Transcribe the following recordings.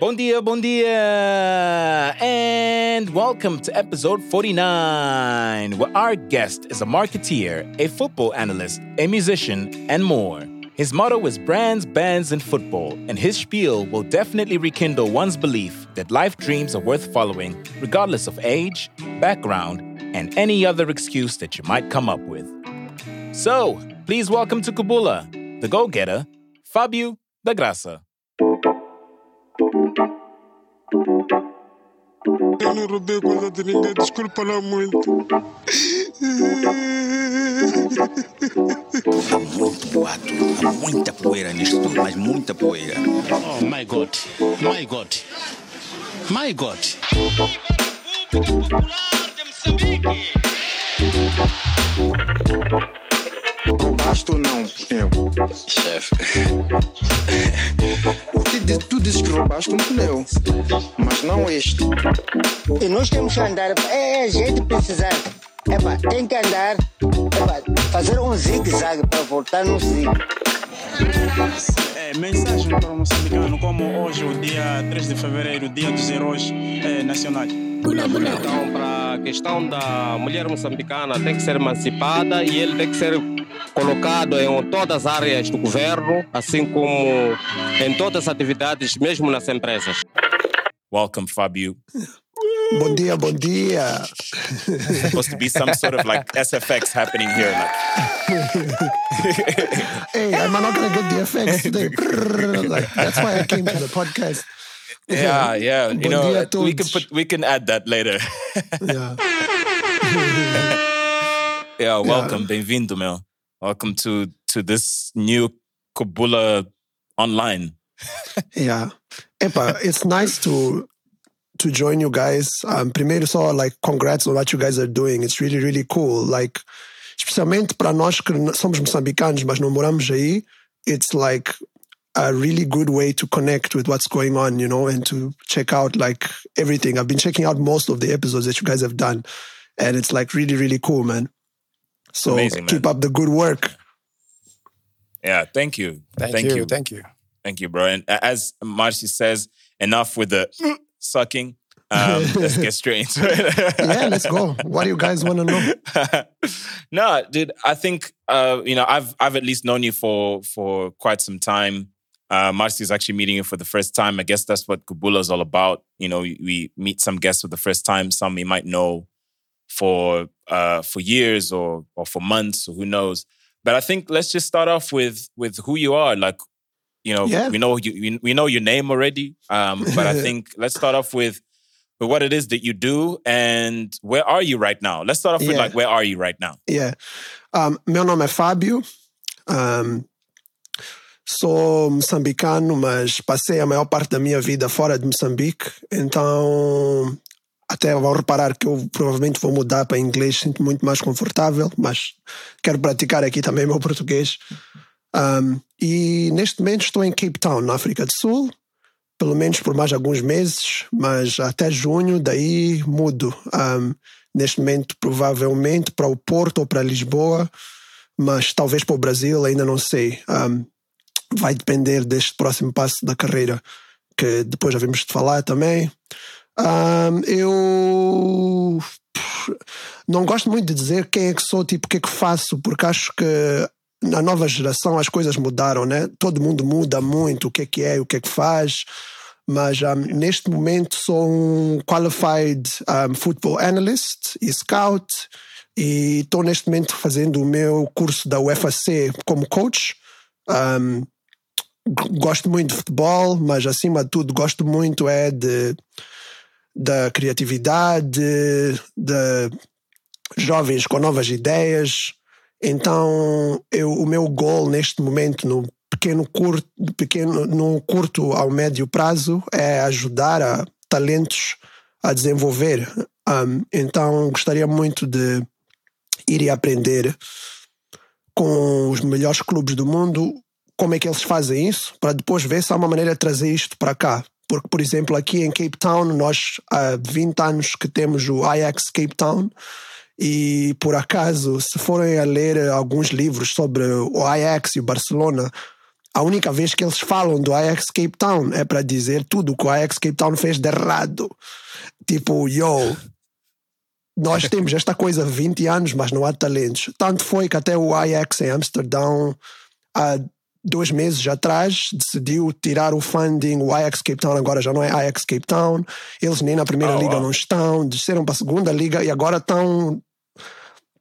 Bon dia, bon dia, and welcome to episode 49, where our guest is a marketeer, a football analyst, a musician, and more. His motto is brands, bands, and football, and his spiel will definitely rekindle one's belief that life dreams are worth following, regardless of age, background, and any other excuse that you might come up with. So, please welcome to Kubula, the go getter, Fabio da Graça. Eu não roubei coisa de ninguém, desculpa lá muito. Há muito boato, há muita poeira nisto tudo, mas muita poeira. Oh my God, my God, my God. Roubaste ou não, pneu? Chefe, Tu, di- tu dizes que roubaste um pneu, mas não este. E nós temos que andar, é a gente precisar. Epa, tem que andar, epa, fazer um zigue-zague para voltar no zigue. É, mensagem para o moçambicano, como hoje, o dia 3 de fevereiro, dia dos heróis é, nacionais. Então, para a questão da mulher moçambicana, tem que ser emancipada e ele tem que ser colocado em todas as áreas do governo, assim como em todas as atividades, mesmo nas empresas. Welcome, Fabio. Bom dia, bom dia. supposed to be some sort of like SFX happening here. Like, Hey, am I not gonna get the effects today? Like, that's why I came to the podcast. yeah, yeah. You Bon know, we can put we can add that later. Yeah. yeah, welcome, bem-vindo, meu. Welcome to to this new Kubula online. Yeah. Epa, it's nice to to join you guys. Um, primeiro só, like, congrats on what you guys are doing. It's really, really cool. Like, especialmente para nós que somos moçambicanos, mas não moramos aí, it's like a really good way to connect with what's going on, you know, and to check out like everything. I've been checking out most of the episodes that you guys have done, and it's like really, really cool, man. So Amazing, keep man. up the good work. Yeah, thank you, Thank, you, Thank you. Thank you, bro. And as Marcy says, enough with the sucking. Um, let's get straight into it. Yeah, let's go. What do you guys want to know? no, dude, I think uh, you know, I've I've at least known you for for quite some time. Uh Marcy is actually meeting you for the first time. I guess that's what Kubula is all about. You know, we, we meet some guests for the first time, some you might know for uh for years or or for months or who knows. But I think let's just start off with with who you are. Like, you know, Yeah. we know you we, we know your name already. Um, but I think let's start off with with what it is that you do and where are you right now? Let's start off with like where are you right now? Yeah. Um, meu nome é Fábio. Um, sou moçambicano, mas passei a maior parte da minha vida fora de Moçambique. Então, até vão reparar que eu provavelmente vou mudar para inglês, sinto muito mais confortável, mas quero praticar aqui também meu português. Um, e neste momento estou em Cape Town, na África do Sul, pelo menos por mais alguns meses, mas até junho, daí mudo. Um, neste momento, provavelmente para o Porto ou para Lisboa, mas talvez para o Brasil, ainda não sei. Um, vai depender deste próximo passo da carreira, que depois já vimos de falar também. Um, eu não gosto muito de dizer quem é que sou, tipo, o que é que faço, porque acho que na nova geração as coisas mudaram, né? Todo mundo muda muito o que é que é e o que é que faz. Mas um, neste momento sou um qualified um, football analyst e scout e estou neste momento fazendo o meu curso da UFAC como coach. Um, gosto muito de futebol, mas acima de tudo gosto muito é de da criatividade, de jovens com novas ideias. Então, eu, o meu goal neste momento, no pequeno curto, pequeno, no curto ao médio prazo, é ajudar a talentos a desenvolver. Um, então, gostaria muito de ir e aprender com os melhores clubes do mundo como é que eles fazem isso, para depois ver se há uma maneira de trazer isto para cá. Porque, por exemplo, aqui em Cape Town, nós há 20 anos que temos o Ajax Cape Town, e por acaso, se forem a ler alguns livros sobre o Ajax e o Barcelona, a única vez que eles falam do Ajax Cape Town é para dizer tudo o que o Ajax Cape Town fez de errado. Tipo, yo, nós temos esta coisa há 20 anos, mas não há talentos. Tanto foi que até o Ajax em Amsterdão, há dois meses atrás, decidiu tirar o funding. O Ajax Cape Town agora já não é Ajax Cape Town. Eles nem na primeira Oh, liga não estão, desceram para a segunda liga e agora estão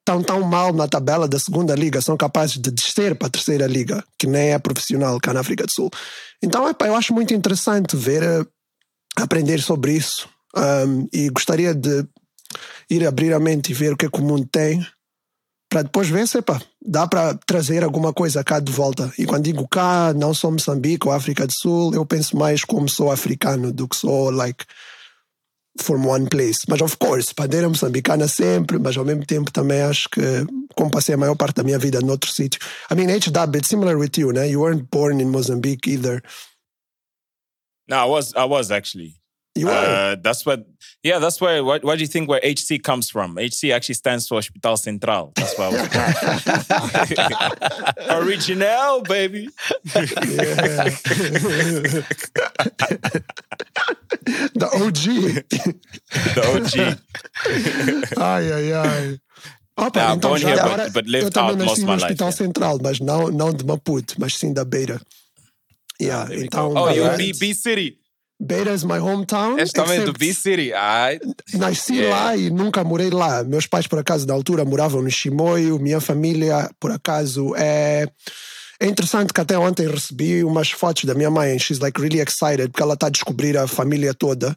estão tão mal na tabela da segunda liga, são capazes de descer para a terceira liga, que nem é profissional cá na África do Sul. Então, epá, eu acho muito interessante ver, eh, aprender sobre isso um, e gostaria de ir abrir a mente e ver o que é que o mundo tem para depois ver se epá, dá para trazer alguma coisa cá de volta. E quando digo cá, não sou Moçambique ou África do Sul, eu penso mais como sou africano do que sou like from one place. Mas, of course, bandeira moçambicana sempre, mas ao mesmo tempo também acho que, como passei a maior parte da minha vida noutro sítio. I mean, HW, it's similar with you, né? You weren't born in Mozambique either. No, I was, I was actually. You. Uh, that's what. Yeah, that's where. What, what do you think where HC comes from? HC actually stands for Hospital Central. That's why I was. Original, baby. The OG. The OG. ai, ai, ai. Opa, Nah, então já here, agora, but lived eu também out nasci most no Hospital life, yeah. Central, mas não, não de Maputo, mas sim da Beira. Yeah, we então, oh, you B, B City. Beira is my hometown. És também do except B City. Ai. Nasci Yeah. lá e nunca morei lá. Meus pais, por acaso, na altura moravam no Chimoio. Minha família, por acaso, é. É interessante que até ontem recebi umas fotos da minha mãe. She's like really excited porque ela está a descobrir a família toda.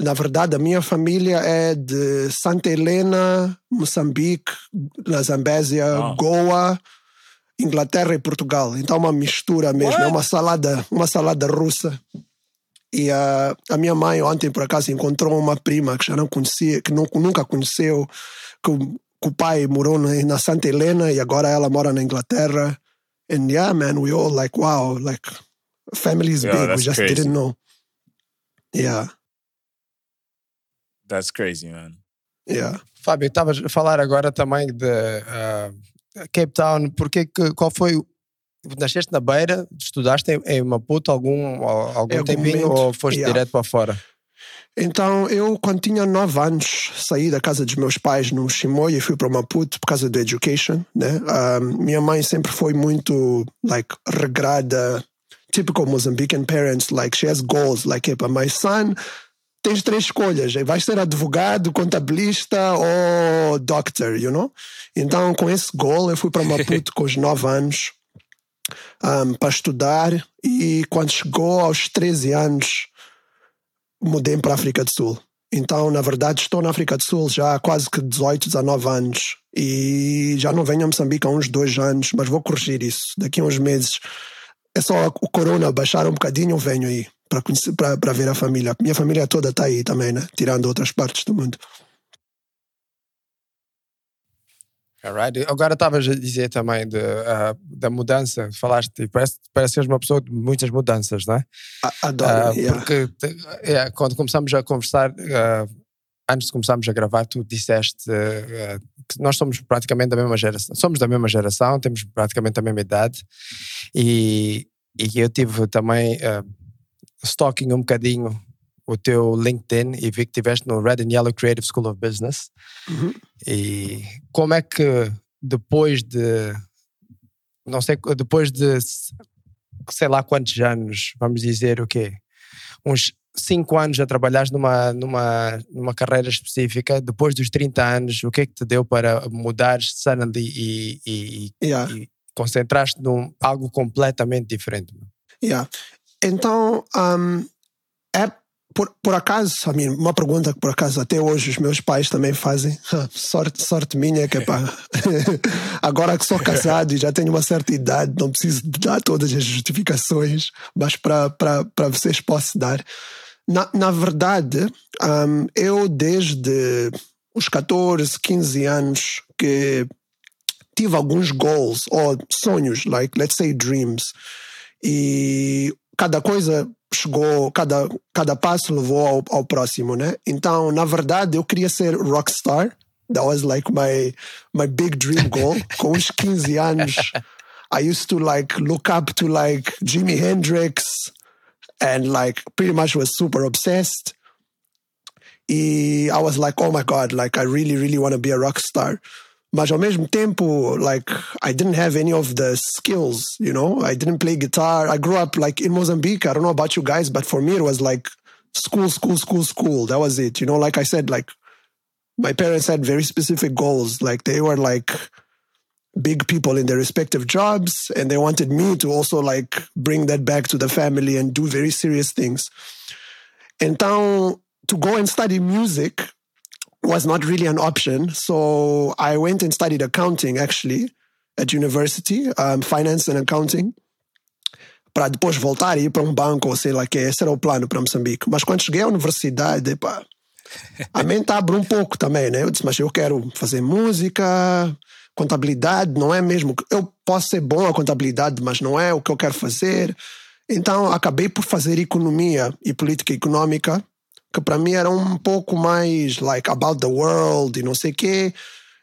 Na verdade, a minha família é de Santa Helena, Moçambique, na Zambésia, Ah. Goa, Inglaterra e Portugal. Então, uma mistura mesmo. É What? uma salada, uma salada russa. E a a minha mãe ontem, por acaso, encontrou uma prima que já não conhecia, que nu- nunca conheceu, que, o- que o pai morou na, na Santa Helena e agora ela mora na Inglaterra. And yeah, man, we all like, wow, like, family is Yeah, big. We just crazy. didn't know. Yeah, That's crazy, man. yeah. Fábio, estavas a falar agora também de ah, Cape Town. Porque que, qual foi. O- Nasceste na Beira, estudaste em, em Maputo algum, al- algum Em algum tempinho momento, ou foste yeah. direto para fora? Então, eu, quando tinha nove anos, saí da casa dos meus pais no Chimoio e fui para Maputo por causa do education, né? Um, minha mãe sempre foi muito, like, regrada, typical Mozambican parents, like, she has goals, like, epa, my son, tens três escolhas, vais ser advogado, contabilista ou doctor, you know? Então, com esse goal, eu fui para Maputo com os nove anos um, para estudar e quando chegou aos 13 anos, mudei para a África do Sul. Então, na verdade, estou na África do Sul já há quase que 18, 19 anos. E já não venho a Moçambique há uns dois anos, mas vou corrigir isso. Daqui a uns meses. É só o corona baixar um bocadinho, eu venho aí para, conhecer, para, para ver a família. Minha família toda está aí também, né? Tirando outras partes do mundo. Alright. Agora estavas a dizer também de, ah, da mudança, falaste, e parece, parece seres uma pessoa de muitas mudanças, não é? Adoro. Yeah. Porque te- é, quando começamos a conversar, ah, antes de começarmos a gravar, tu disseste que nós somos praticamente da mesma geração, somos da mesma geração, temos praticamente a mesma idade, e, e eu tive também stalking um bocadinho o teu LinkedIn e vi que estiveste no Red and Yellow Creative School of Business. Uhum. E como é que depois de não sei, depois de sei lá quantos anos, vamos dizer o quê? Uns cinco anos a trabalhar numa, numa, numa carreira específica, depois dos 30 anos, o que é que te deu para mudar suddenly e, e, Yeah. e concentrar-te num algo completamente diferente? Yeah. Então, um, é por, por acaso, a uma pergunta que por acaso até hoje os meus pais também fazem. sorte, sorte minha que pá. Agora que sou casado e já tenho uma certa idade, não preciso dar todas as justificações, mas para vocês posso dar. Na, na verdade, um, eu desde os 14, 15 anos que tive alguns goals ou sonhos, like let's say dreams, e cada coisa chegou, cada, cada passo levou ao, ao próximo, né? Então, na verdade, eu queria ser rockstar. That was like my, my big dream goal. Com uns 15 anos, I used to like look up to like Jimi Hendrix and like pretty much was super obsessed. I was like, oh my God, like I really, really want to be a rock star. Mas ao mesmo tempo, like I didn't have any of the skills, you know. I didn't play guitar. I grew up like in Mozambique. I don't know about you guys, but for me it was like school, school, school, school. That was it. You know, like I said, like my parents had very specific goals. Like they were like big people in their respective jobs, and they wanted me to also like bring that back to the family and do very serious things. Então, to go and study music was not really an option. So I went and studied accounting actually at university, um, finance and accounting. Para depois voltar e ir para um banco, ou sei lá que, esse era o plano para Moçambique. Mas quando cheguei à universidade, pá, a mente abre um pouco também, né? Eu disse, mas eu quero fazer música, contabilidade, não é mesmo? Eu posso ser bom a contabilidade, mas não é o que eu quero fazer. Então acabei por fazer economia e política econômica que para mim era um pouco mais like about the world e não sei quê.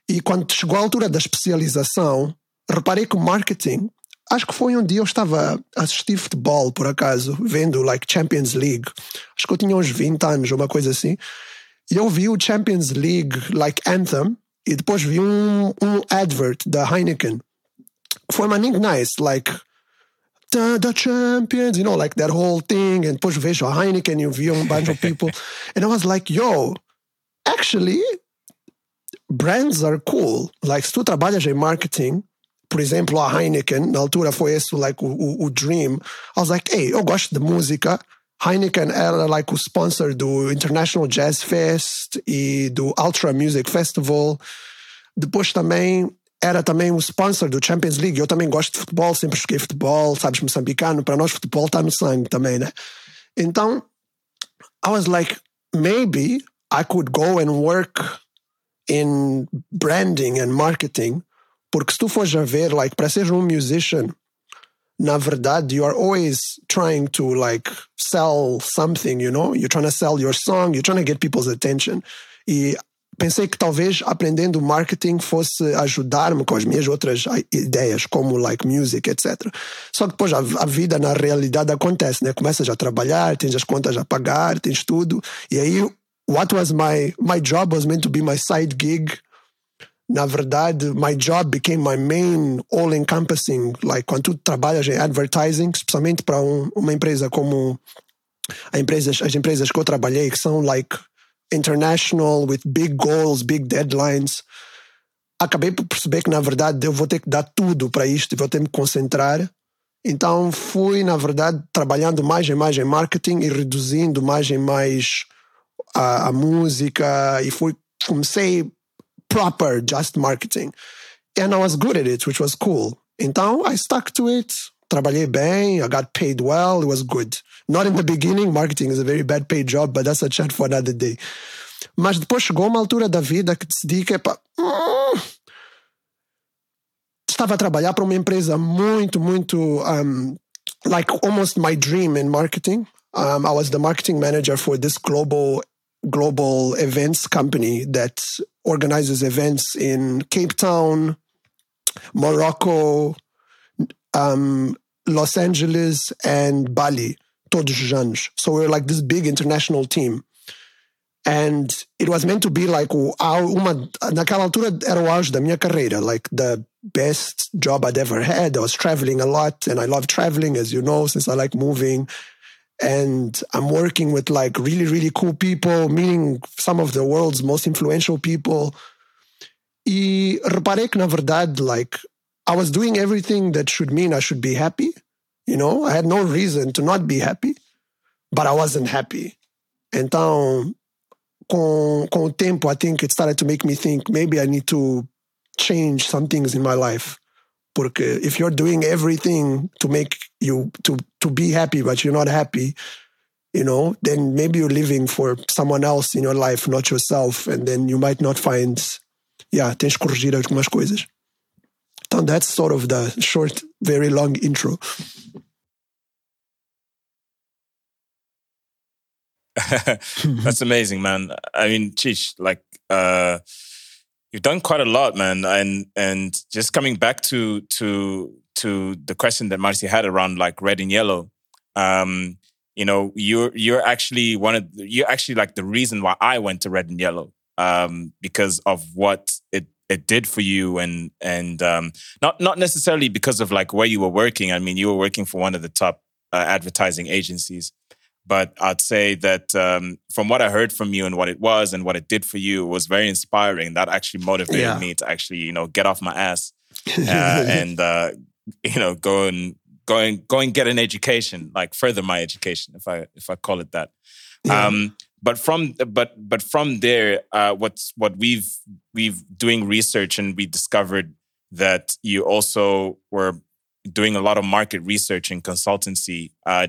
E quando chegou a altura da especialização, reparei que o marketing, acho que foi um dia eu estava a assistir futebol, por acaso, vendo like Champions League. Acho que eu tinha uns 20 anos, uma coisa assim. E eu vi o Champions League like anthem e depois vi um, um advert da Heineken. Foi maninho nice, like the, the champions, you know, like that whole thing. And push vejo a Heineken, you via um bunch of people. and I was like, yo, actually, brands are cool. Like, se tu trabalhas em marketing, por exemplo, a Heineken, na altura foi esse like, o, o, o dream. I was like, hey, eu gosto de música. Heineken era like o sponsor do International Jazz Fest e do Ultra Music Festival. Depois também era também o sponsor do Champions League. Eu também gosto de futebol, sempre joguei futebol, sabes, moçambicano. Para nós, futebol está no sangue também, né? Então, I was like, maybe I could go and work in branding and marketing. Porque se tu fores a ver, like, para ser um musician, na verdade, you are always trying to, like, sell something, you know? You're trying to sell your song, you're trying to get people's attention. E pensei que talvez aprendendo marketing fosse ajudar-me com as minhas outras ideias, como like music, etc. Só que depois a, a, vida na realidade acontece, né? Começas a trabalhar, tens as contas a pagar, tens tudo. E aí, what was my my job was meant to be my side gig. Na verdade, my job became my main all-encompassing. Like, quando tu trabalhas em advertising, especialmente para um, uma empresa como a empresas, as empresas que eu trabalhei, que são like international, with big goals, big deadlines. Acabei por perceber que, na verdade, eu vou ter que dar tudo para isto e vou ter que me concentrar. Então, fui, na verdade, trabalhando mais e mais em marketing e reduzindo mais e mais a, a música. E fui, comecei proper just marketing. And I was good at it, which was cool. Então, I stuck to it. Trabalhei bem, I got paid well, it was good. Not in the beginning, marketing is a very bad paid job, but that's a chat for another day. Mas depois chegou uma altura da vida que decidi que, hum, estava a trabalhar para uma empresa muito, muito, um, like almost my dream in marketing. Um, I was the marketing manager for this global global events company that organizes events in Cape Town, Morocco, um, Los Angeles, and Bali. todos os. So we were like this big international team. And it was meant to be like uma, naquela altura era o auge da minha carreira, like the best job I'd ever had. I was traveling a lot and I love traveling, as you know, since I like moving. And I'm working with like really, really cool people, meeting some of the world's most influential people. E reparei que, na verdade, like, I was doing everything that should mean I should be happy. You know, I had no reason to not be happy, but I wasn't happy. Então, com, com o tempo, I think it started to make me think maybe I need to change some things in my life. Porque if you're doing everything to make you to to be happy, but you're not happy, you know, then maybe you're living for someone else in your life, not yourself, and then you might not find, yeah, tens corrigir algumas coisas. That's sort of the short, very long intro. That's amazing, man. I mean, Chish, like uh, you've done quite a lot, man. And and just coming back to to to the question that Marcy had around like red and yellow, um, you know, you're you're actually one of the, you're actually like the reason why I went to red and yellow um, because of what it it did for you and and um, not not necessarily because of like where you were working. I mean, you were working for one of the top uh, advertising agencies, but I'd say that um, from what I heard from you and what it was and what it did for you was very inspiring. That actually motivated Yeah. me to actually you know get off my ass uh, and uh, you know go and go and go and get an education, like further my education, if I if I call it that. Um, but from but but from there, uh, what's what we've we've doing research and we discovered that you also were doing a lot of market research and consultancy. Uh,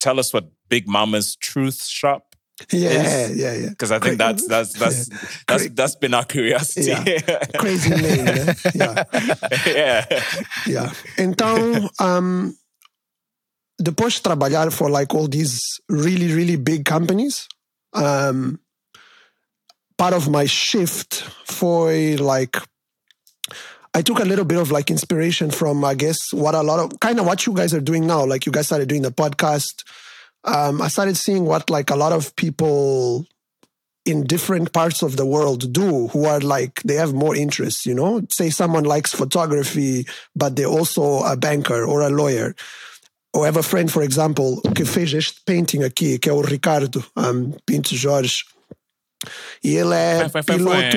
tell us what Big Mama's Truth Shop Yeah, is. yeah, yeah. because I think that's that's that's that's that's been our curiosity. Yeah. Crazy name, né? Yeah. yeah. Yeah. Então, um, depois de trabalhar for like all these really, really big companies, um, part of my shift for like I took a little bit of like inspiration from I guess what a lot of kind of what you guys are doing now. Like you guys started doing the podcast. Um, I started seeing what like a lot of people in different parts of the world do who are like they have more interests you know say someone likes photography but they're also a banker or a lawyer I have a friend for example que fez este painting aqui que é o Ricardo um, Pinto Jorge. E ele é piloto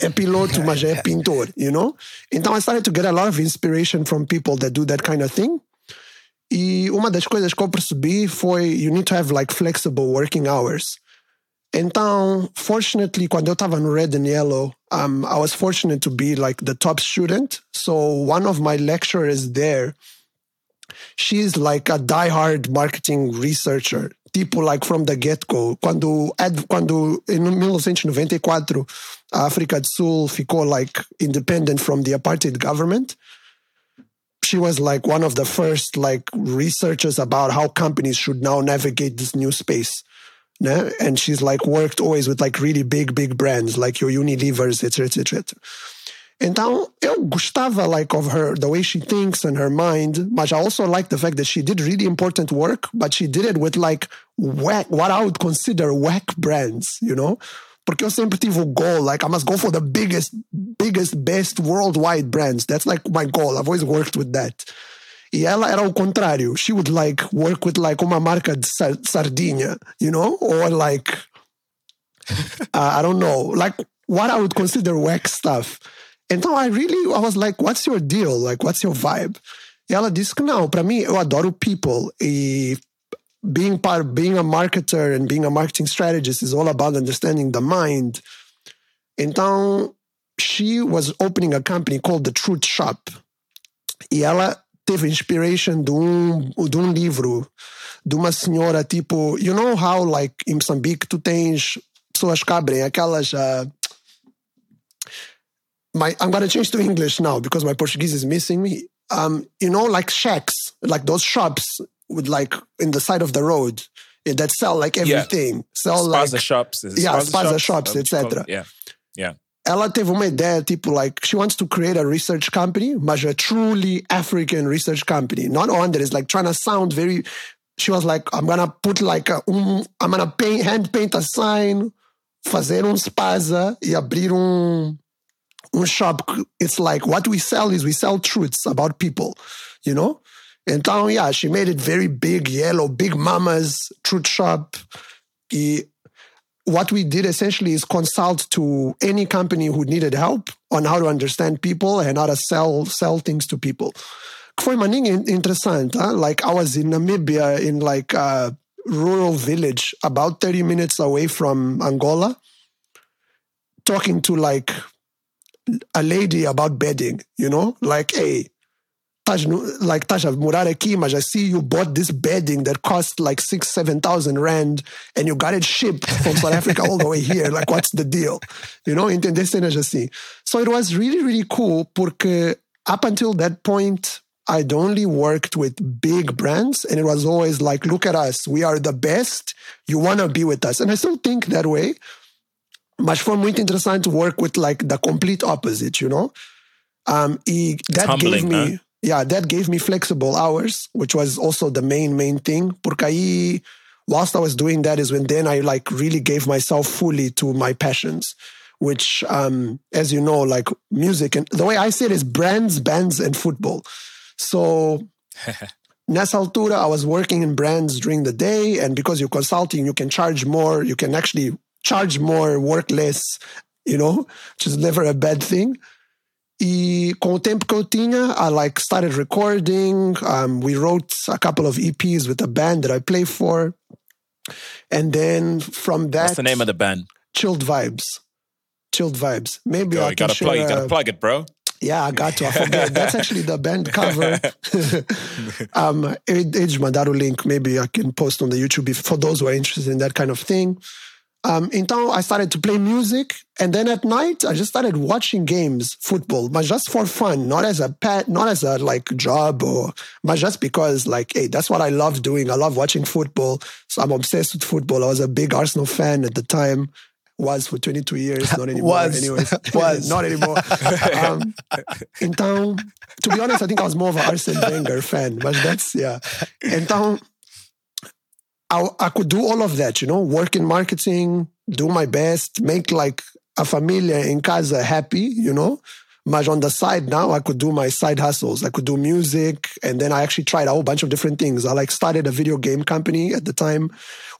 é piloto mas é pintor you know? Então I started to get a lot of inspiration from people that do that kind of thing. E uma das coisas que eu percebi foi you need to have like flexible working hours. Então, fortunately, quando eu estava no Red and Yellow, um, I was fortunate to be like the top student. So one of my lecturers there, she's like a diehard marketing researcher. Tipo, like from the get-go. Quando, quando em 1994 a África do Sul ficou like independent from the apartheid government, she was like one of the first like researchers about how companies should now navigate this new space né? and she's like worked always with like really big big brands like your Unilevers etc etc então eu gostava like of her the way she thinks and her mind but I also like the fact that she did really important work but she did it with like whack, what I would consider whack brands you know? Porque eu sempre tive o goal like I must go for the biggest biggest best worldwide brands. That's like my goal. I've always worked with that. E ela era o contrário. She would like work with like uma marca de sar- sardinha, you know, or like uh, I don't know, like what I would consider whack stuff. Então I really I was like, what's your deal? Like, what's your vibe? E ela disse que não, para mim eu adoro people e being part being a marketer and being a marketing strategist is all about understanding the mind. Então she was opening a company called the Truth Shop. E ela teve inspiration de um, de um livro de uma senhora tipo, you know how like em Moçambique tu tens pessoas que abrem aquelas uh, my I'm gonna change to English now because my Portuguese is missing me. Um, you know, like shacks, like those shops with like in the side of the road eh, that sell like everything. Sell Spaza like shops. Yeah, Spaza shops, What etc. Yeah. Yeah. ela teve uma ideia, tipo, like, she wants to create a research company, mas a truly African research company. Not one that is like trying to sound very. She was like, I'm gonna put like a, um, I'm gonna paint, hand paint a sign, fazer um spaza e abrir um shop. It's like what we sell is we sell truths about people, you know? Então, yeah, she made it very big, yellow, big mamas, truth shop. What we did essentially is consult to any company who needed help on how to understand people and how to sell sell things to people. Foi uma linha. Huh? Like I was in Namibia in like a rural village about 30 minutes away from Angola talking to like a lady about bedding, you know? Like, hey, Taj, like morar aqui, mas I see you bought this bedding that cost like six, seven thousand rand, and you got it shipped from South Africa all the way here. Like, what's the deal? You know, entender cenas assim. So it was really, really cool porque up until that point, I'd only worked with big brands, and it was always like, look at us, we are the best. You want to be with us, and I still think that way. Mas foi muito interessante to work with like the complete opposite, you know. Um, e that humbling, gave me huh? yeah, that gave me flexible hours, which was also the main, main thing. Porque aí, whilst I was doing that is when then I like really gave myself fully to my passions, which, um, as you know, like music and the way I see it is brands, bands, and football. So nessa altura, I was working in brands during the day, and because you're consulting, you can charge more. You can actually charge more, work less, you know, which is never a bad thing. E com o tempo que eu tinha, I like started recording. Um, we wrote a couple of EPs with a band that I play for, and then from that, What's the name of the band? Chilled Vibes. Chilled Vibes. Maybe Yo, I you can gotta share. plug. You gotta plug it, bro. Yeah, I got to. I forget. That's actually the band cover. um, eles mandar o link. Maybe I can post on the YouTube if, for those who are interested in that kind of thing. Um, então, I started to play music, and then at night, I just started watching games, football, but just for fun, not as a pet, not as a like job, or but just because like, hey, that's what I love doing. I love watching football, so I'm obsessed with football. I was a big Arsenal fan at the time. Was for 22 years, not anymore. Was. anyways, Was. not anymore. Um, então, to be honest, I think I was more of an Arsene Wenger fan, but that's yeah. Então, I, I could do all of that, you know, work in marketing, do my best, make like a familia in casa happy, you know. But on the side now, I could do my side hustles. I could do music, and then I actually tried a whole bunch of different things. I like started a video game company at the time.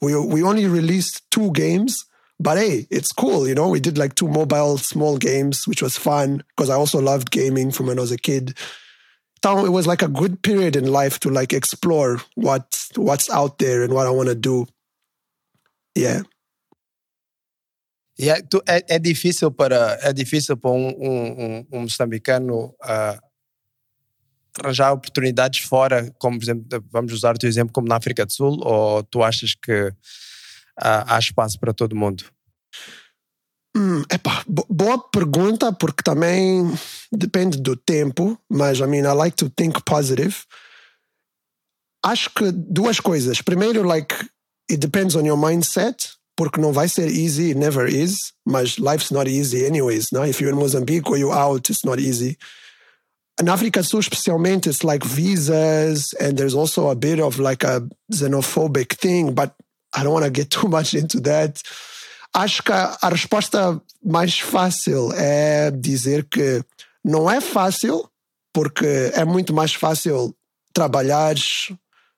We we only released two games, but hey, it's cool, you know. We did like two mobile small games, which was fun because I also loved gaming from when I was a kid. So it was like a good period in life to like explore what what's out there and what I want to do. Yeah. E é, tu- é- é difícil para é difícil para um, um, um- um moçambicano ah, arranjar oportunidades fora, como por exemplo, vamos usar o teu exemplo como na África do Sul, ou tu achas que ah, há espaço para todo mundo? Hum, epá, bo- boa pergunta, porque também depende do tempo, mas I mean, I like to think positive. Acho que duas coisas. Primeiro, like, it depends on your mindset, porque não vai ser easy, never is, mas life's not easy anyways, no? If you're in Mozambique or you're out, it's not easy. Na África do Sul, especialmente, it's like visas, and there's also a bit of like a xenophobic thing, but I don't want to get too much into that. Acho que a, a resposta mais fácil é dizer que não é fácil, porque é muito mais fácil trabalhares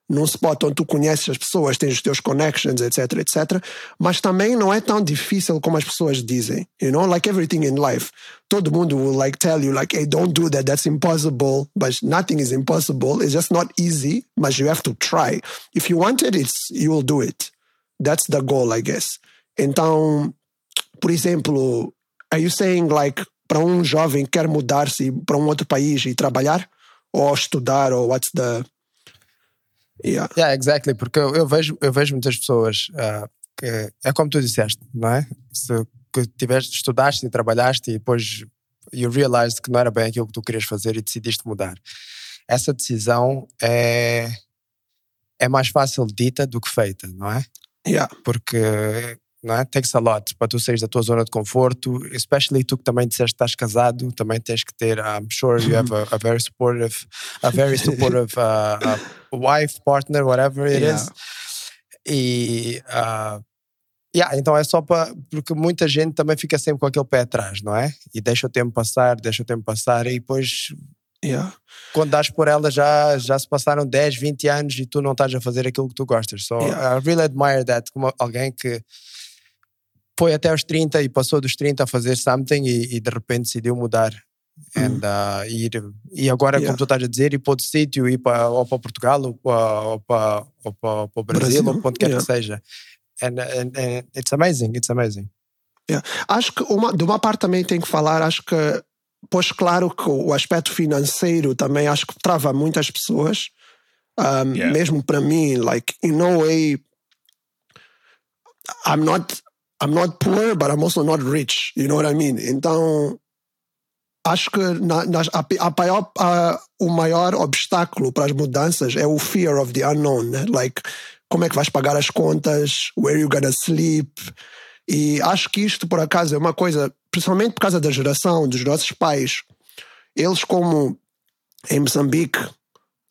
num spot onde tu conheces as pessoas, tens os teus connections, etc, etc. Mas também não é tão difícil como as pessoas dizem. You know, like everything in life. Todo mundo will like tell you like, hey, don't do that, that's impossible. But nothing is impossible. It's just not easy, but you have to try. If you want it, it's, you will do it. That's the goal, I guess. Então, por exemplo, are you saying like para um jovem que quer mudar-se para um outro país e trabalhar ou estudar ou what's the Yeah. Yeah, exactly, porque eu, eu vejo, eu vejo muitas pessoas ah, que é como tu disseste, não é? Se que tiveste, estudaste e trabalhaste e depois you realized que não era bem aquilo que tu querias fazer e decidiste mudar. Essa decisão é, é mais fácil dita do que feita, não é? Yeah. Porque não é? Takes a lot para tu sair da tua zona de conforto, especially tu que também disseste que estás casado, também tens que ter, I'm sure you have a, a very supportive, a very supportive uh, uh, wife, partner, whatever it Yeah. is. E uh, yeah, então é só para porque muita gente também fica sempre com aquele pé atrás, não é? E deixa o tempo passar, deixa o tempo passar e depois Yeah. quando dás por ela já, já se passaram 10, 20 anos e tu não estás a fazer aquilo que tu gostas. So Yeah. I really admire that como alguém que foi até aos 30 e passou dos 30 a fazer something e, e de repente decidiu mudar. And, uh, ir, e agora, Yeah. como tu estás a dizer, ir para outro sítio, ir para, ou para Portugal, ou para, ou para, ou para, para o Brasil, Brasil, ou para onde quer yeah. que seja. And, and, and it's amazing, it's amazing. Acho que uma, de uma parte também tem que falar, acho que, pois claro que o aspecto financeiro também acho que trava muitas pessoas. Um, Yeah. Mesmo para mim, like, in no way, I'm not, I'm not poor, but I'm also not rich. You know what I mean? Então, acho que na, nas- a, maior, o maior obstáculo para as mudanças é o fear of the unknown. né? Like, como é que vais pagar as contas? Where you gonna sleep? E acho que isto, por acaso, é uma coisa, principalmente por causa da geração dos nossos pais. Eles, como em Moçambique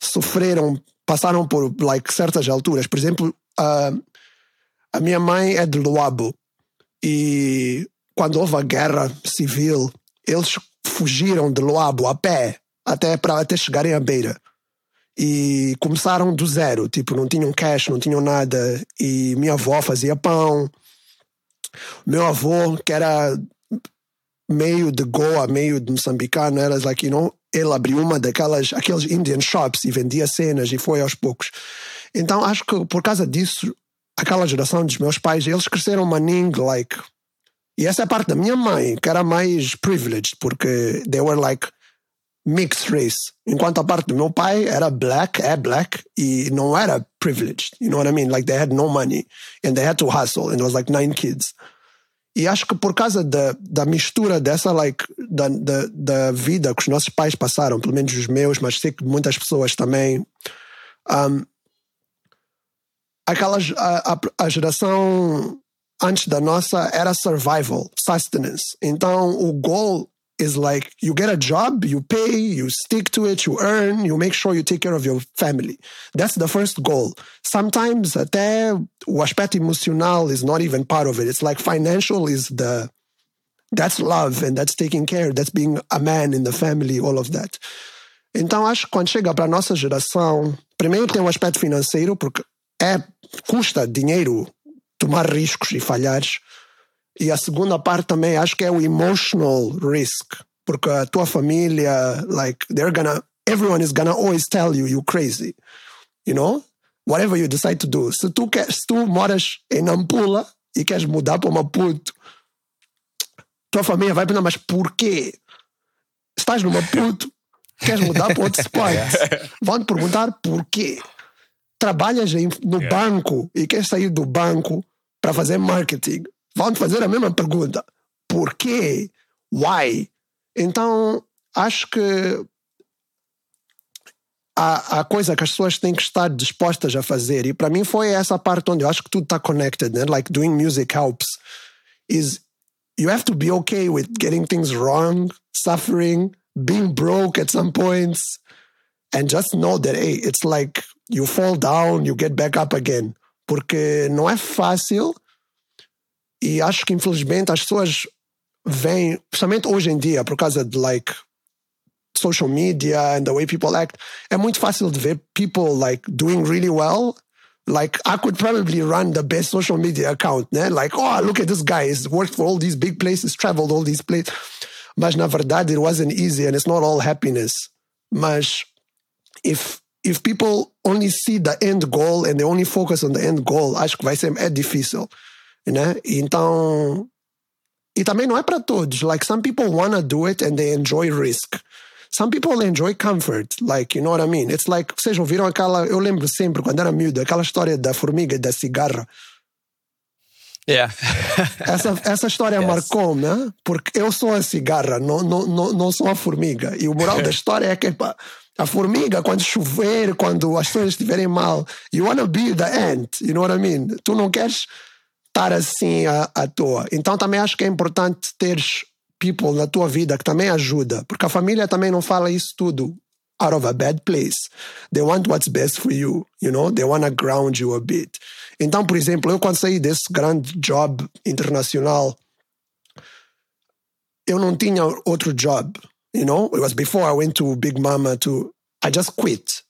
sofreram, passaram por like, certas alturas. Por exemplo, a minha mãe é de Luabo e quando houve a guerra civil, eles fugiram de Luabo a pé até para até chegarem à beira. E começaram do zero, tipo, não tinham cash, não tinham nada. E minha avó fazia pão. Meu avô, que era meio de Goa, meio de moçambicano, era like, you ele abriu uma daquelas, aqueles Indian shops e vendia cenas e foi aos poucos. Então acho que por causa disso, aquela geração dos meus pais, eles cresceram maning, like. E essa é a parte da minha mãe, que era mais privileged, porque they were like mixed race. Enquanto a parte do meu pai era black, é black, e não era privileged. You know what I mean? Like they had no money and they had to hustle, and there was like nine kids. E acho que por causa da, da mistura dessa, like, da, da, da vida que os nossos pais passaram, pelo menos os meus, mas sei que muitas pessoas também, um, aquela a, a, a geração antes da nossa era survival, sustenance. Então o goal is like you get a job, you pay, you stick to it, you earn, you make sure you take care of your family. That's the first goal. Sometimes até o aspecto emocional is not even part of it. It's like financial is the that's love and that's taking care, that's being a man in the family, all of that. Então acho que quando chega para a nossa geração, primeiro tem o aspecto financeiro, porque é custa dinheiro tomar riscos e falhares. E a segunda parte também acho que é o emotional risk, porque a tua família, like, they're gonna, everyone is gonna always tell you you crazy, you know? Whatever you decide to do. Se tu, quer, se tu moras em Nampula e queres mudar para Maputo, tua família vai perguntar, mas porquê? Estás no Maputo, queres mudar para outro spot? Vão te perguntar porquê trabalhas no yeah. banco e queres sair do banco para fazer marketing, vão te fazer a mesma pergunta. Por quê? Why? Então, acho que a, a coisa que as pessoas têm que estar dispostas a fazer, e para mim foi essa parte onde eu acho que tudo está connected, né? like doing music helps, is you have to be okay with getting things wrong, suffering, being broke at some points, and just know that, hey, it's like you fall down, you get back up again. Porque não é fácil e acho que infelizmente as pessoas vêm, principalmente hoje em dia, por causa de like social media and the way people act, é muito fácil de ver people like doing really well. Like I could probably run the best social media account, né? Like, oh, look at this guy. He's worked for all these big places, traveled all these places. Mas na verdade it wasn't easy and it's not all happiness. Mas if if people only see the end goal and they only focus on the end goal, acho que vai ser é difícil, né? Então e também não é para todos. Like some people wanna do it and they enjoy risk. Some people enjoy comfort, like you know what I mean. It's like vocês ouviram aquela, eu lembro sempre quando era miúdo, aquela história da formiga e da cigarra. Yeah. essa, essa história yes. marcou-me, né? porque eu sou a cigarra, não, não, não, não sou a formiga. E o moral da história é que pá, a formiga, quando chover, quando as coisas estiverem mal, you wanna be the ant, you know what I mean? Tu não queres estar assim à, à toa. Então também acho que é importante teres people na tua vida que também ajuda, porque a família também não fala isso tudo out of a bad place. They want what's best for you, you know? They wanna ground you a bit. Então, por exemplo, eu quando saí desse grande job internacional, eu não tinha outro job. You know, it was before I went to Big Mama to, I just quit.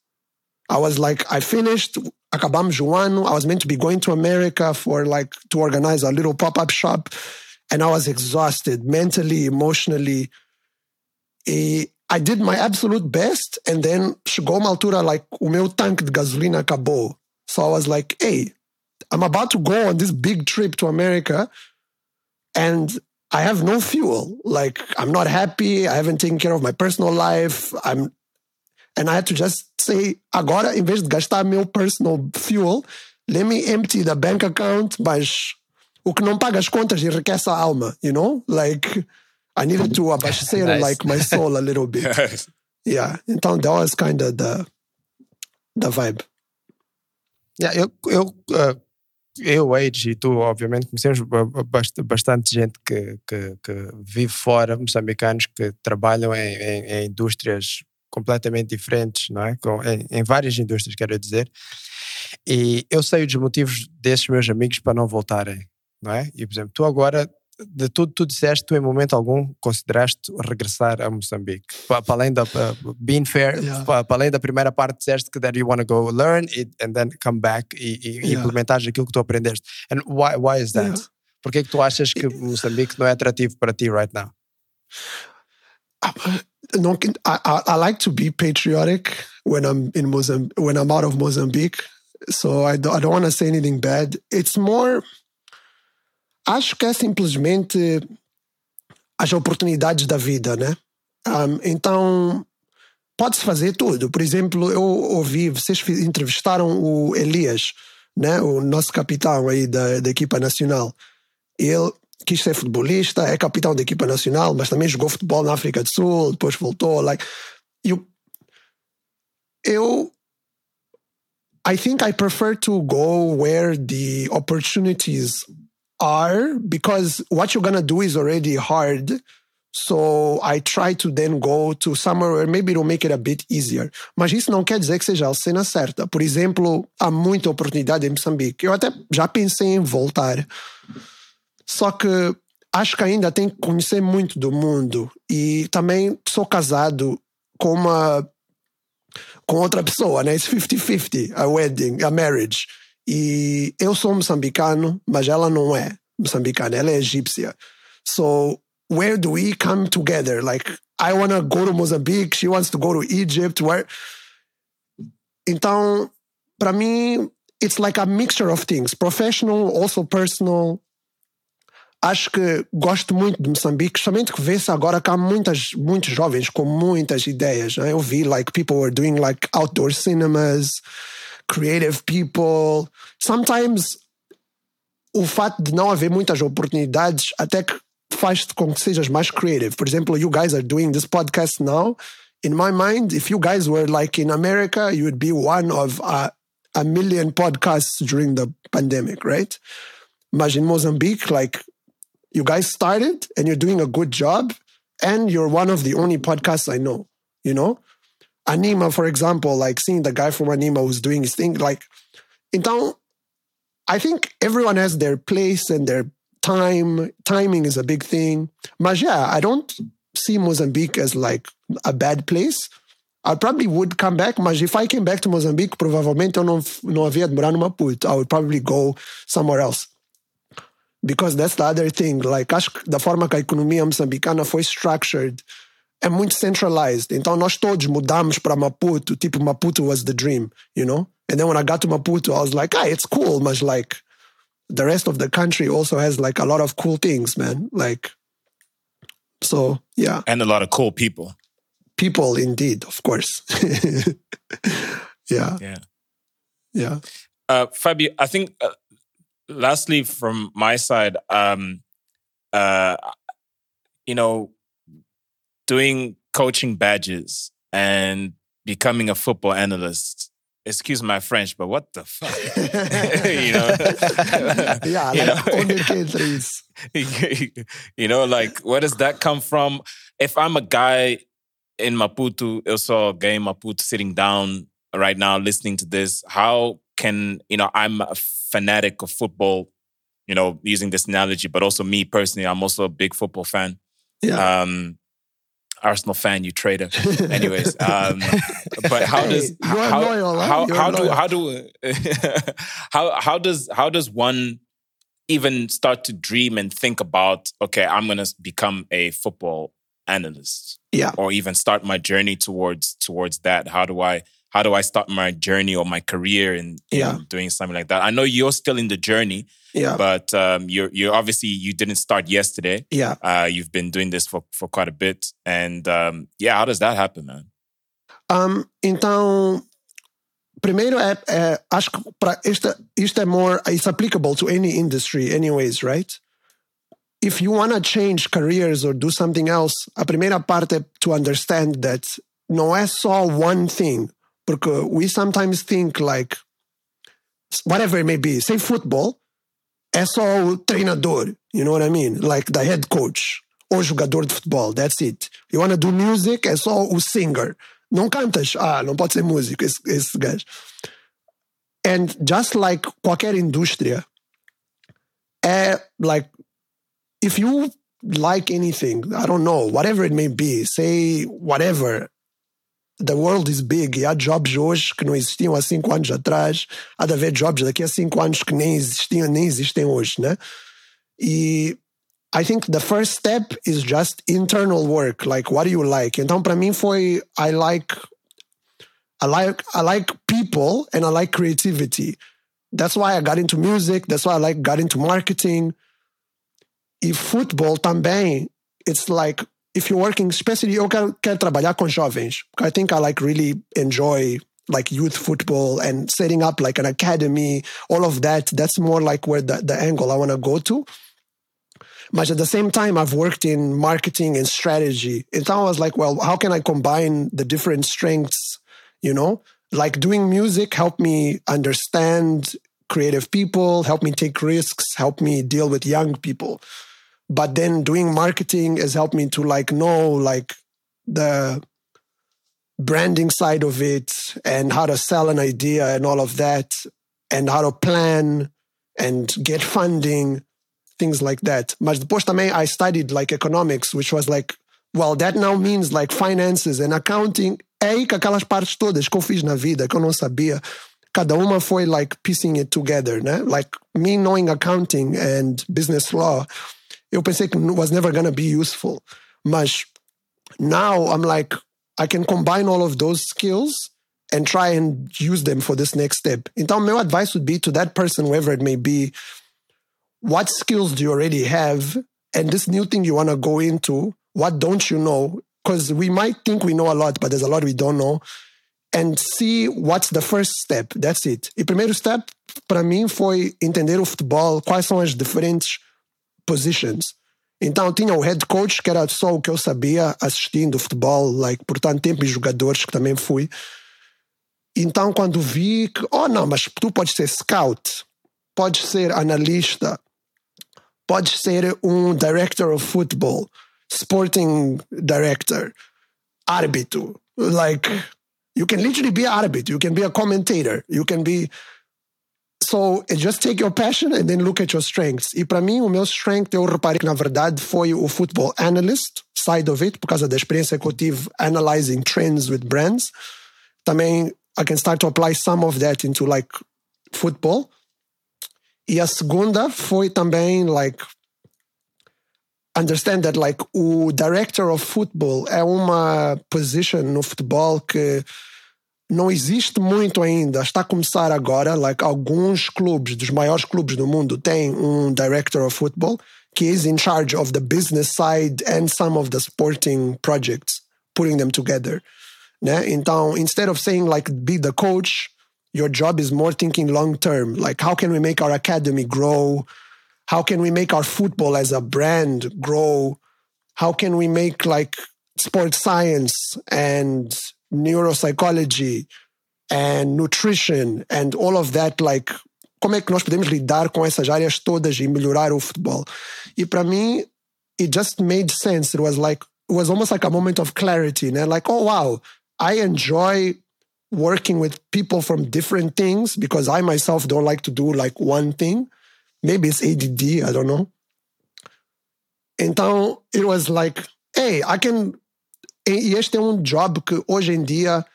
I was like, I finished Akabam Juano. I was meant to be going to America for like, to organize a little pop up shop. And I was exhausted mentally, emotionally. I did my absolute best. And then chegou altura, like, o meu tanque de gasolina acabou. So I was like, hey, I'm about to go on this big trip to America. And I have no fuel. Like I'm not happy. I haven't taken care of my personal life. I'm and I had to just say, agora, em vez de gastar meu personal fuel, let me empty the bank account, mas o que não paga as contas enriquece a alma, you know? Like, I needed to abastecer nice. like my soul a little bit. yeah. Então, that was kind of the, the vibe. Yeah, eu, eu uh, eu, Age e tu, obviamente, conhecemos bastante gente que, que, que vive fora, moçambicanos que trabalham em, em, em indústrias completamente diferentes, não é? Com, em, em várias indústrias, quero dizer. E eu sei os motivos desses meus amigos para não voltarem, não é? E, por exemplo, tu agora, de tudo que tu disseste, tu em momento algum consideraste regressar a Moçambique. Para, para além da uh, being fair, Yeah. para, para além da primeira parte disseste que that you want to go learn it, and then come back e, e Yeah. implementares aquilo que tu aprendeste. And why, why is that? Yeah. Por que é que tu achas que Moçambique não é atrativo para ti right now? no, I, I, I like to be patriotic when I'm in Mozambique, when I'm out of Mozambique. So I don't, I don't want to say anything bad. It's more. Acho que é simplesmente as oportunidades da vida, né? Um, então, pode-se fazer tudo. Por exemplo, eu ouvi, vocês entrevistaram o Elias, né? O nosso capitão aí da, da equipa nacional. Ele quis ser futebolista, é capitão da equipa nacional, mas também jogou futebol na África do Sul, depois voltou. Like, you, eu, I think I prefer to go where the opportunities are because what you're gonna do is already hard. So I try to then go to somewhere where maybe it'll make it a bit easier. Mas isso não quer dizer que seja a cena certa. Por exemplo, há muita oportunidade em Moçambique. Eu até já pensei em voltar. Só que acho que ainda tenho que conhecer muito do mundo. E também sou casado com uma com outra pessoa, né? It's 50-50, a wedding, a marriage. E eu sou moçambicano, mas ela não é moçambicana, ela é egípcia. So, where do we come together? Like, I want to go to Mozambique, she wants to go to Egypt. Where... Então, para mim, it's like a mixture of things. Professional, also personal. Acho que gosto muito de Moçambique, justamente que vê-se agora que há muitas, muitos jovens com muitas ideias. Né? Eu vi, like, people were doing, like, outdoor cinemas, creative people. Sometimes, o fato de não haver muitas oportunidades até que faz com que sejas mais creative. For example, you guys are doing this podcast now. In my mind, if you guys were, like, in America, you would be one of a, a million podcasts during the pandemic, right? Mas in Mozambique, like, you guys started and you're doing a good job and you're one of the only podcasts I know, you know? Anima, for example, like seeing the guy from Anima who's doing his thing, like, então, I think everyone has their place and their time. Timing is a big thing. Yeah, I don't see Mozambique as like a bad place. I probably would come back, mas if I came back to Mozambique, provavelmente eu não, não havia de morar no Maputo. I would probably go somewhere else because that's the other thing. Like, acho que da forma que a economia moçambicana foi structured, é muito centralized. Então, nós todos mudamos para Maputo. Tipo, Maputo was the dream, you know? And then when I got to Maputo, I was like, ah, it's cool, but like, the rest of the country also has like a lot of cool things, man. Like, so yeah, And a lot of cool people. people indeed, of course. yeah, Yeah. yeah. Uh, Fabio, I think uh, lastly from my side, um, uh, you know, doing coaching badges and becoming a football analyst. Excuse my French, but what the fuck? you know, yeah, You like know? only countries. you know, like where does that come from? If I'm a guy in Maputo, eu sou alguém em Maputo sitting down right now listening to this, how can, you know, I'm a fanatic of football, you know, using this analogy, but also me personally, I'm also a big football fan. Yeah. Um, Arsenal fan, you traitor. Anyways, um, but how Hey, does how, loyal, how, how do how do how how does how does one even start to dream and think about okay, I'm gonna become a football analyst, Yeah. or even start my journey towards towards that? How do I how do I start my journey or my career in, in Yeah. doing something like that? I know you're still in the journey, Yeah. but um, you're you're obviously you didn't start yesterday. Yeah. Uh, you've been doing this for for quite a bit, and um, yeah, how does that happen, man? Um, então, primeiro é, é acho que para isto, isto é more, it's applicable to any industry anyways, right? If you want to change careers or do something else, a primeira parte é to understand that não é só one thing, porque we sometimes think like, whatever it may be, say football, é só o treinador, you know what I mean? Like the head coach, ou jogador de futebol, that's it. You want to do music, é só o singer. Não cantas? Ah, não pode ser músico esse, esse gajo. And just like qualquer indústria, é like, if you like anything, I don't know, whatever it may be, say whatever, the world is big e há jobs hoje que não existiam há cinco anos atrás, há de haver jobs daqui a cinco anos que nem existiam, nem existem hoje, né? E I think the first step is just internal work. Like, what do you like? Então, para mim foi, I like, I like, I like people and I like creativity. That's why I got into music. That's why I like got into marketing. E futebol também, it's like, if you're working, especially eu quero, quero trabalhar com jovens. I think I like really enjoy like youth football and setting up like an academy, all of that. That's more like where the, the angle I want to go to. But at the same time, I've worked in marketing and strategy. And so I was like, well, how can I combine the different strengths? You know, like doing music helped me understand creative people, help me take risks, help me deal with young people. But then doing marketing has helped me to like know like the branding side of it and how to sell an idea and all of that and how to plan and get funding things like that. Mas depois também I studied like economics, which was like, well, that now means like finances and accounting. É aí que aquelas partes todas que eu fiz na vida, que eu não sabia, cada uma foi like piecing it together, né? Like me knowing accounting and business law, pensei que was never gonna be useful. Mas now I'm like, I can combine all of those skills and try and use them for this next step. Então, meu advice would be to that person, whoever it may be, what skills do you already have? And this new thing you want to go into, what don't you know? Because we might think we know a lot, but there's a lot we don't know. And see what's the first step. That's it. E primeiro step, para mim, foi entender o futebol, quais são as diferentes positions. Então tinha o head coach, que era só o que eu sabia assistindo futebol, like, por tanto tempo, e jogadores que também fui. Então, quando vi que, oh não, mas tu podes ser scout, podes ser analista, pode ser um director of football, sporting director, árbitro. Like, you can literally be an you can be a commentator, you can be. So, just take your passion and then look at your strengths. E para mim, o meu strength, eu reparei que na verdade foi o football analyst side of it, por causa da experiência que eu tive analyzing trends with brands. Também, I can start to apply some of that into like football. E a segunda foi também, like, understand that, like, o director of football é uma position no futebol que não existe muito ainda. Está a começar agora, like, alguns clubes, dos maiores clubes do mundo, têm um director of football que is in charge of the business side and some of the sporting projects, putting them together. Né? Então, instead of saying, like, be the coach, your job is more thinking long term. Like, how can we make our academy grow? How can we make our football as a brand grow? How can we make like sports science and neuropsychology and nutrition and all of that like como é que nós podemos lidar com essas áreas todas e melhorar o futebol? E para mim, it just made sense. It was like it was almost like a moment of clarity, né? Like, oh wow, I enjoy working with people from different things because I myself don't like to do like one thing. Maybe it's ADD, I don't know. Então, it was like, hey, I can. E este é um job que hoje em dia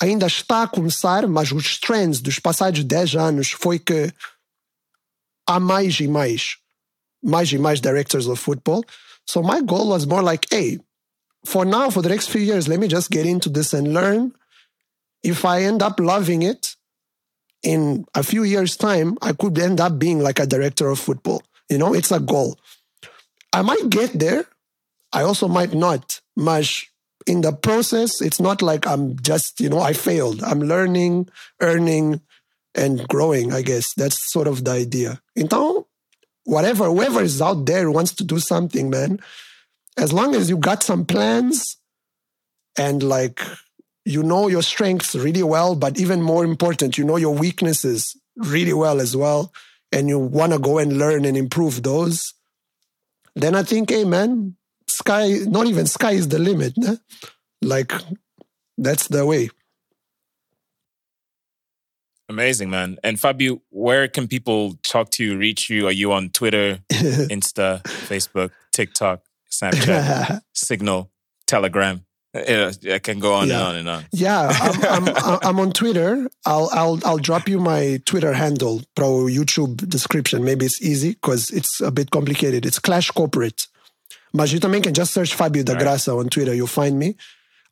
ainda está a começar, mas os trends dos passados 10 anos foi que há mais e mais, mais e mais directors of football. So my goal was more like, hey, for now, for the next few years, let me just get into this and learn if I end up loving it in a few years' time, I could end up being like a director of football. You know, it's a goal. I might get there. I also might not. Mas in the process, it's not like I'm just, you know, I failed. I'm learning, earning, and growing, I guess. That's sort of the idea. Então, whatever, whoever is out there wants to do something, man, as long as you got some plans and like you know your strengths really well, but even more important, you know your weaknesses really well as well, and you want to go and learn and improve those, then I think, hey man, sky, not even sky is the limit. Like that's the way. Amazing, man. And Fabio, where can people talk to you, reach you? Are you on Twitter, Insta, Facebook, TikTok, Snapchat, Signal, Telegram? Yeah, I can go on Yeah. and on and on. Yeah, I'm, I'm, I'm on Twitter. I'll, I'll, I'll drop you my Twitter handle, pro YouTube description. Maybe it's easy because it's a bit complicated. It's Clash Corporate. Mas you can just search Fabio da Right. On Twitter. You'll find me.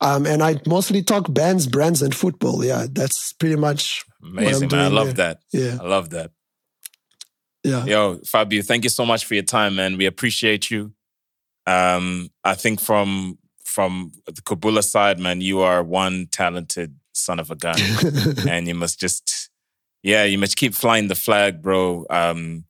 Um, and I mostly talk bands, brands, and football. Yeah, that's pretty much Amazing, man. I love there. that. Yeah, I love that. yeah. Yo, Fabio, thank you so much for your time, man. We appreciate you. Um, I think from from the Kabula side, man, you are one talented son of a gun, and you must just, yeah, you must keep flying the flag, bro. Um,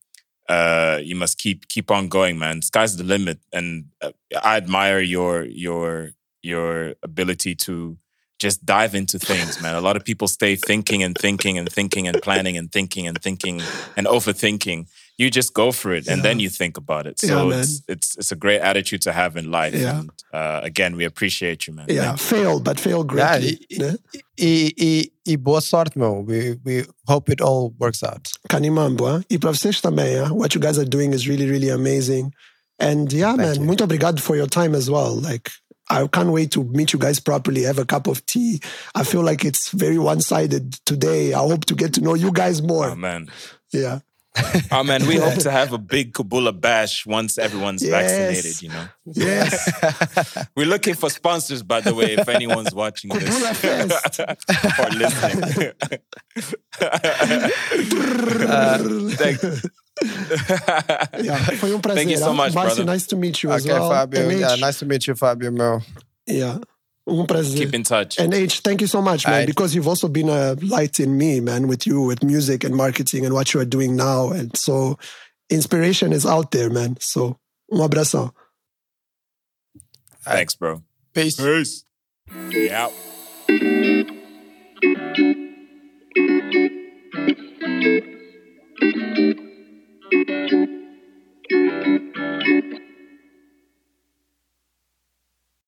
uh, you must keep keep on going, man. Sky's the limit, and uh, I admire your your your ability to just dive into things, man. A lot of people stay thinking and thinking and thinking and planning and thinking and thinking and overthinking. You just go for it, and then you think about it. So Yeah, it's it's it's a great attitude to have in life. Yeah. And uh, again, we appreciate you, man. Yeah, Thank fail, but fail Yeah, greatly. e, né? e, e, e boa sorte, meu. We, we hope it all works out. Canimambo, hein? E para vocês também, what you guys are doing is really, really amazing. And yeah, man, you. muito obrigado for your time as well. Like, I can't wait to meet you guys properly, have a cup of tea. I feel like it's very one sided today. I hope to get to know you guys more. Oh man. yeah. Oh man, we hope to have a big Kabula bash once everyone's Yes. vaccinated, you know. Yes. We're looking for sponsors, by the way, if anyone's watching this Kabula or listening. Thank- yeah. Foi um prazer. Thank you so much, Marcy, brother. nice to meet you as well. Fabio. Yeah, nice to meet you, Fabio, meu. yeah. Um. Keep in touch. And H, thank you so much, man, because you've also been a light in me, man, with you, with music and marketing and what you are doing now. And so inspiration is out there, man. So, um abração. Thanks, bro. Peace. Peace. Yeah.